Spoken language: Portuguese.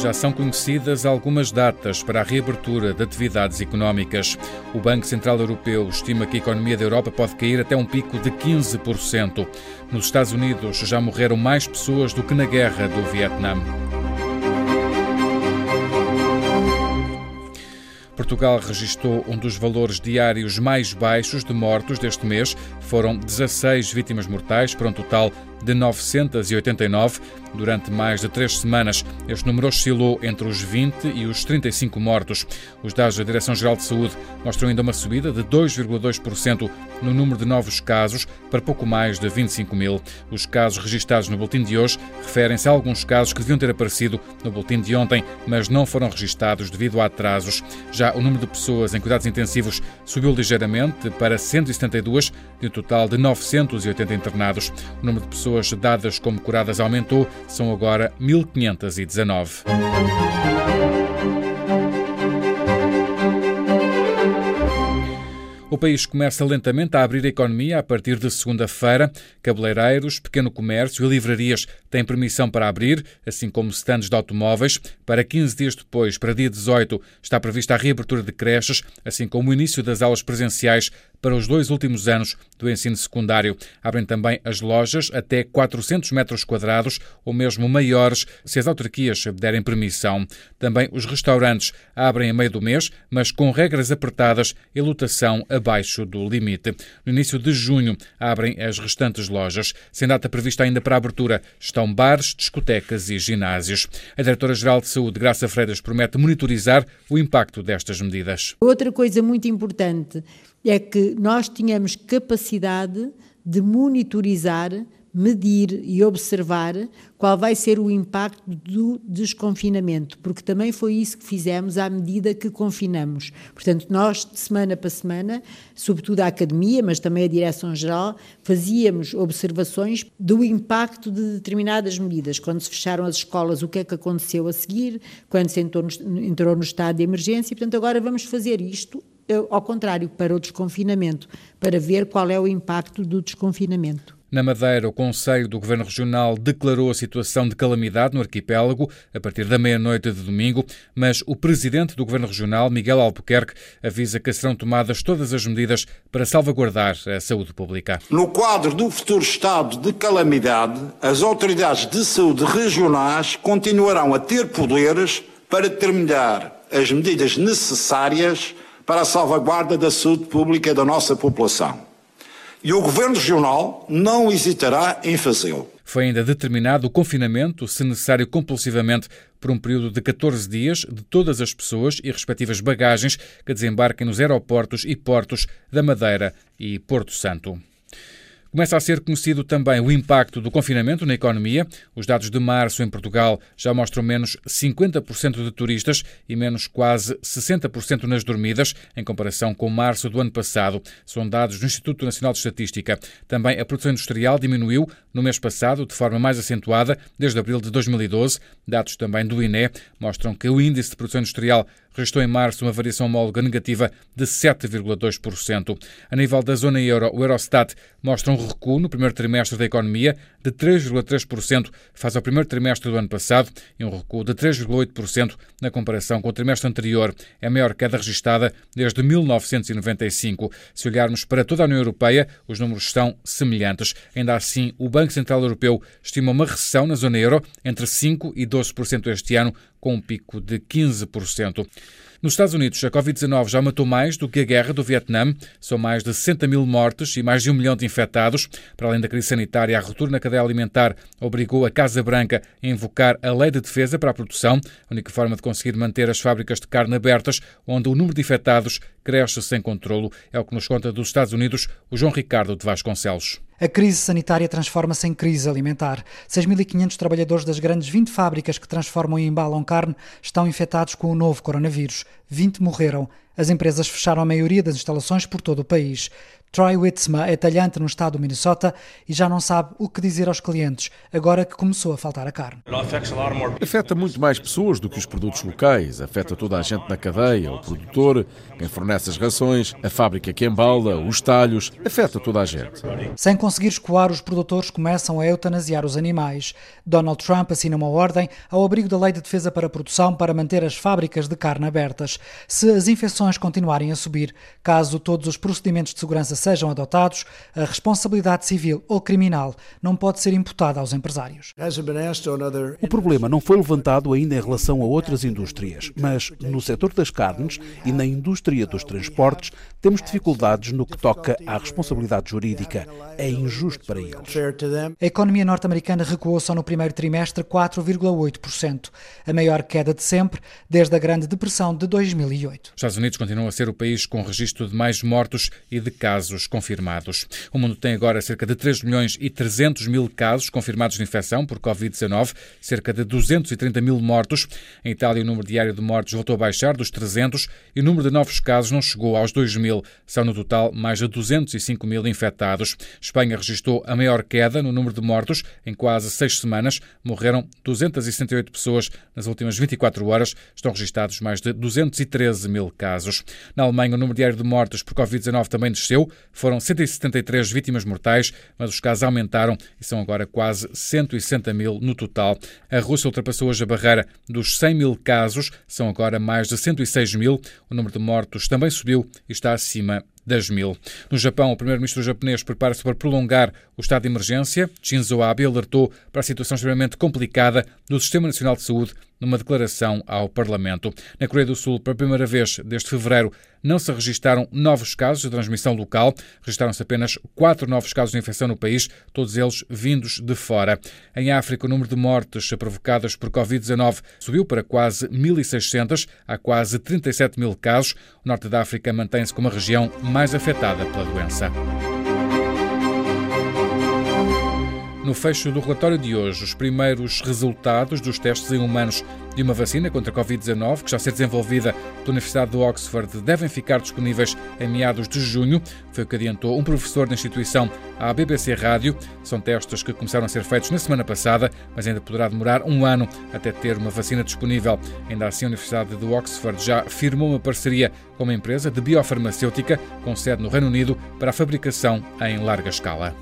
Já são conhecidas algumas datas para a reabertura de atividades económicas. O Banco Central Europeu estima que a economia da Europa pode cair até um pico de 15%. Nos Estados Unidos já morreram mais pessoas do que na guerra do Vietnã. Portugal registrou um dos valores diários mais baixos de mortos deste mês. Foram 16 vítimas mortais, para um total de 989 durante mais de três semanas. Este número oscilou entre os 20 e os 35 mortos. Os dados da Direção-Geral de Saúde mostram ainda uma subida de 2,2% no número de novos casos para pouco mais de 25 mil. Os casos registados no boletim de hoje referem-se a alguns casos que deviam ter aparecido no boletim de ontem, mas não foram registados devido a atrasos. Já o número de pessoas em cuidados intensivos subiu ligeiramente para 172, de um total de 980 internados. O número de pessoas dadas como curadas aumentou, são agora 1519. O país começa lentamente a abrir a economia a partir de segunda-feira. Cabeleireiros, pequeno comércio e livrarias têm permissão para abrir, assim como stands de automóveis. Para 15 dias depois, para dia 18, está prevista a reabertura de creches, assim como o início das aulas presenciais para os dois últimos anos do ensino secundário. Abrem também as lojas até 400 metros quadrados ou mesmo maiores, se as autarquias derem permissão. Também os restaurantes abrem a meio do mês, mas com regras apertadas e lotação abaixo do limite. No início de junho abrem as restantes lojas. Sem data prevista ainda para a abertura, estão bares, discotecas e ginásios. A Diretora-Geral de Saúde, Graça Freitas, promete monitorizar o impacto destas medidas. Outra coisa muito importante é que nós tínhamos capacidade de monitorizar, medir e observar qual vai ser o impacto do desconfinamento, porque também foi isso que fizemos à medida que confinamos. Portanto, nós, de semana para semana, sobretudo a academia, mas também a direção-geral, fazíamos observações do impacto de determinadas medidas. Quando se fecharam as escolas, o que é que aconteceu a seguir, quando se entrou no, entrou no estado de emergência. Portanto, agora vamos fazer isto ao contrário, para o desconfinamento, para ver qual é o impacto do desconfinamento. Na Madeira, o Conselho do Governo Regional declarou a situação de calamidade no arquipélago a partir da meia-noite de domingo, mas o presidente do Governo Regional, Miguel Albuquerque, avisa que serão tomadas todas as medidas para salvaguardar a saúde pública. No quadro do futuro estado de calamidade, as autoridades de saúde regionais continuarão a ter poderes para determinar as medidas necessárias para a salvaguarda da saúde pública da nossa população. E o Governo Regional não hesitará em fazê-lo. Foi ainda determinado o confinamento, se necessário compulsivamente, por um período de 14 dias, de todas as pessoas e respectivas bagagens que desembarquem nos aeroportos e portos da Madeira e Porto Santo. Começa a ser conhecido também o impacto do confinamento na economia. Os dados de março em Portugal já mostram menos 50% de turistas e menos quase 60% nas dormidas, em comparação com março do ano passado. São dados do Instituto Nacional de Estatística. Também a produção industrial diminuiu no mês passado de forma mais acentuada, desde abril de 2012. Dados também do INE mostram que o índice de produção industrial registrou em março uma variação homóloga negativa de 7,2%. A nível da zona euro, o Eurostat mostra um recuo no primeiro trimestre da economia de 3,3% face ao primeiro trimestre do ano passado e um recuo de 3,8% na comparação com o trimestre anterior. É a maior queda registada desde 1995. Se olharmos para toda a União Europeia, os números são semelhantes. Ainda assim, o Banco Central Europeu estima uma recessão na zona euro entre 5% e 12% este ano, com um pico de 15%. Nos Estados Unidos, a Covid-19 já matou mais do que a guerra do Vietnã. São mais de 60 mil mortes e mais de um milhão de infectados. Para além da crise sanitária, a ruptura na cadeia alimentar obrigou a Casa Branca a invocar a lei de defesa para a produção, a única forma de conseguir manter as fábricas de carne abertas, onde o número de infectados cresce sem controlo. É o que nos conta dos Estados Unidos o João Ricardo de Vasconcelos. A crise sanitária transforma-se em crise alimentar. 6.500 trabalhadores das grandes 20 fábricas que transformam e embalam carne estão infectados com o novo coronavírus. 20 morreram. As empresas fecharam a maioria das instalações por todo o país. Troy Witzma é talhante no estado do Minnesota e já não sabe o que dizer aos clientes, agora que começou a faltar a carne. Afeta muito mais pessoas do que os produtos locais, afeta toda a gente na cadeia, o produtor, quem fornece as rações, a fábrica que embala, os talhos, afeta toda a gente. Sem conseguir escoar, os produtores começam a eutanasiar os animais. Donald Trump assina uma ordem ao abrigo da Lei de Defesa para a Produção para manter as fábricas de carne abertas. Se as infecções continuarem a subir, caso todos os procedimentos de segurança sejam adotados, a responsabilidade civil ou criminal não pode ser imputada aos empresários. O problema não foi levantado ainda em relação a outras indústrias, mas no setor das carnes e na indústria dos transportes temos dificuldades no que toca à responsabilidade jurídica. É injusto para eles. A economia norte-americana recuou só no primeiro trimestre 4,8%, a maior queda de sempre desde a Grande Depressão de 2008. Os Estados Unidos continuam a ser o país com registro de mais mortos e de casos confirmados. O mundo tem agora cerca de 3 milhões e 300 mil casos confirmados de infecção por Covid-19, cerca de 230 mil mortos. Em Itália, o número diário de mortos voltou a baixar dos 300 e o número de novos casos não chegou aos 2 mil. São, no total, mais de 205 mil infectados. Espanha registrou a maior queda no número de mortos em quase seis semanas. Morreram 268 pessoas nas últimas 24 horas. Estão registados mais de 213 mil casos. Na Alemanha, o número diário de mortos por Covid-19 também desceu. Foram 173 vítimas mortais, mas os casos aumentaram e são agora quase 160 mil no total. A Rússia ultrapassou hoje a barreira dos 100 mil casos, são agora mais de 106 mil. O número de mortos também subiu e está acima das mil. No Japão, o primeiro-ministro japonês prepara-se para prolongar o estado de emergência. Shinzo Abe alertou para a situação extremamente complicada do Sistema Nacional de Saúde numa declaração ao Parlamento. Na Coreia do Sul, pela primeira vez desde fevereiro, não se registaram novos casos de transmissão local. Registaram-se apenas quatro novos casos de infecção no país, todos eles vindos de fora. Em África, o número de mortes provocadas por Covid-19 subiu para quase 1.600. Há quase 37 mil casos. O norte da África mantém-se como a região mais afetada pela doença. No fecho do relatório de hoje, os primeiros resultados dos testes em humanos de uma vacina contra a Covid-19, que está a ser desenvolvida pela Universidade de Oxford, devem ficar disponíveis em meados de junho. Foi o que adiantou um professor da instituição à BBC Rádio. São testes que começaram a ser feitos na semana passada, mas ainda poderá demorar um ano até ter uma vacina disponível. Ainda assim, a Universidade de Oxford já firmou uma parceria com uma empresa de biofarmacêutica com sede no Reino Unido para a fabricação em larga escala.